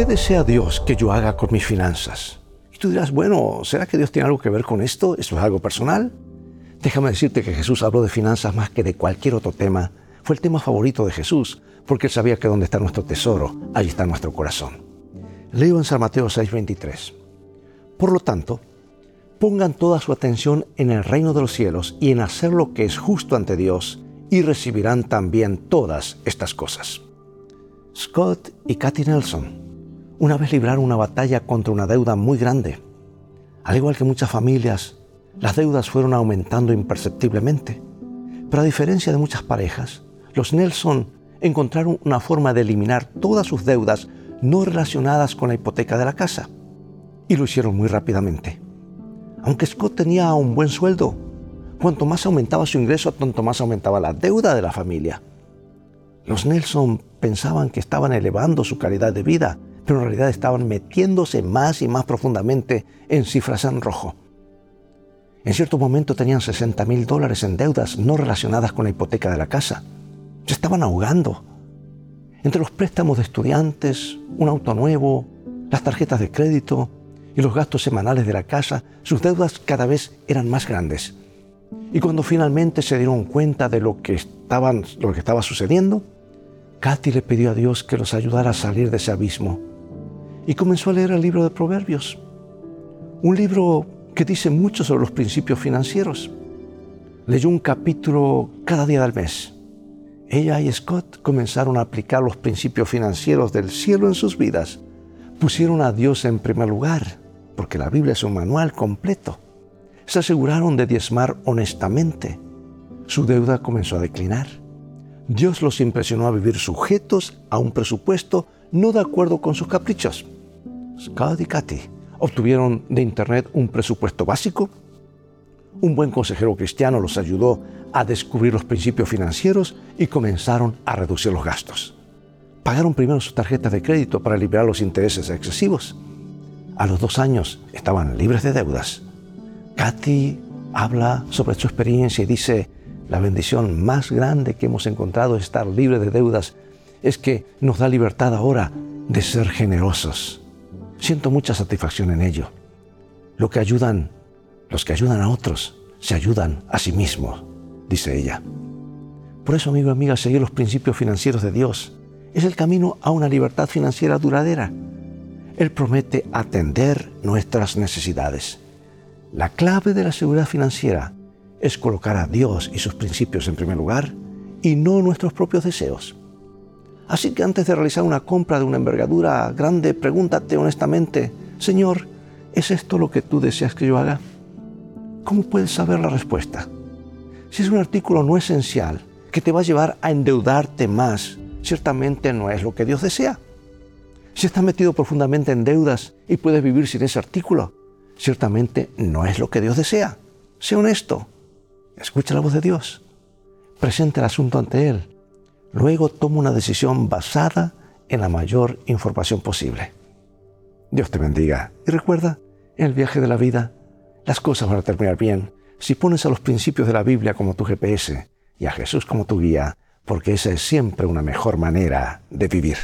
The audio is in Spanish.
¿qué desea Dios que yo haga con mis finanzas? Y tú dirás, bueno, ¿será que Dios tiene algo que ver con esto? ¿Eso es algo personal? Déjame decirte que Jesús habló de finanzas más que de cualquier otro tema. Fue el tema favorito de Jesús, porque él sabía que donde está nuestro tesoro, allí está nuestro corazón. Leo en San Mateo 6:23. Por lo tanto, pongan toda su atención en el reino de los cielos y en hacer lo que es justo ante Dios, y recibirán también todas estas cosas. Scott y Kathy Nelson una vez libraron una batalla contra una deuda muy grande. Al igual que muchas familias, las deudas fueron aumentando imperceptiblemente. Pero a diferencia de muchas parejas, los Nelson encontraron una forma de eliminar todas sus deudas no relacionadas con la hipoteca de la casa. Y lo hicieron muy rápidamente. Aunque Scott tenía un buen sueldo, cuanto más aumentaba su ingreso, tanto más aumentaba la deuda de la familia. Los Nelson pensaban que estaban elevando su calidad de vida, pero en realidad estaban metiéndose más y más profundamente en cifras en rojo. En cierto momento tenían 60 mil dólares en deudas no relacionadas con la hipoteca de la casa. Se estaban ahogando. Entre los préstamos de estudiantes, un auto nuevo, las tarjetas de crédito y los gastos semanales de la casa, sus deudas cada vez eran más grandes. Y cuando finalmente se dieron cuenta de lo que, estaban, lo que estaba sucediendo, Katy le pidió a Dios que los ayudara a salir de ese abismo y comenzó a leer el libro de Proverbios, un libro que dice mucho sobre los principios financieros. Leyó un capítulo cada día del mes. Ella y Scott comenzaron a aplicar los principios financieros del cielo en sus vidas. Pusieron a Dios en primer lugar, porque la Biblia es un manual completo. Se aseguraron de diezmar honestamente. Su deuda comenzó a declinar. Dios los impresionó a vivir sujetos a un presupuesto no de acuerdo con sus caprichos. Scott y Katy obtuvieron de Internet un presupuesto básico. Un buen consejero cristiano los ayudó a descubrir los principios financieros y comenzaron a reducir los gastos. Pagaron primero sus tarjetas de crédito para liberar los intereses excesivos. A los dos años estaban libres de deudas. Katy habla sobre su experiencia y dice, la bendición más grande que hemos encontrado es estar libre de deudas es que nos da libertad ahora de ser generosos. Siento mucha satisfacción en ello. Lo que ayudan, los que ayudan a otros, se ayudan a sí mismos, dice ella. Por eso, amigo y amiga, seguir los principios financieros de Dios es el camino a una libertad financiera duradera. Él promete atender nuestras necesidades. La clave de la seguridad financiera es colocar a Dios y sus principios en primer lugar y no nuestros propios deseos. Así que antes de realizar una compra de una envergadura grande, pregúntate honestamente, Señor, ¿es esto lo que tú deseas que yo haga? ¿Cómo puedes saber la respuesta? Si es un artículo no esencial que te va a llevar a endeudarte más, ciertamente no es lo que Dios desea. Si estás metido profundamente en deudas y puedes vivir sin ese artículo, ciertamente no es lo que Dios desea. Sé honesto. Escucha la voz de Dios. Presenta el asunto ante Él Luego toma una decisión basada en la mayor información posible. Dios te bendiga y recuerda, en el viaje de la vida, las cosas van a terminar bien si pones a los principios de la Biblia como tu GPS y a Jesús como tu guía, porque esa es siempre una mejor manera de vivir.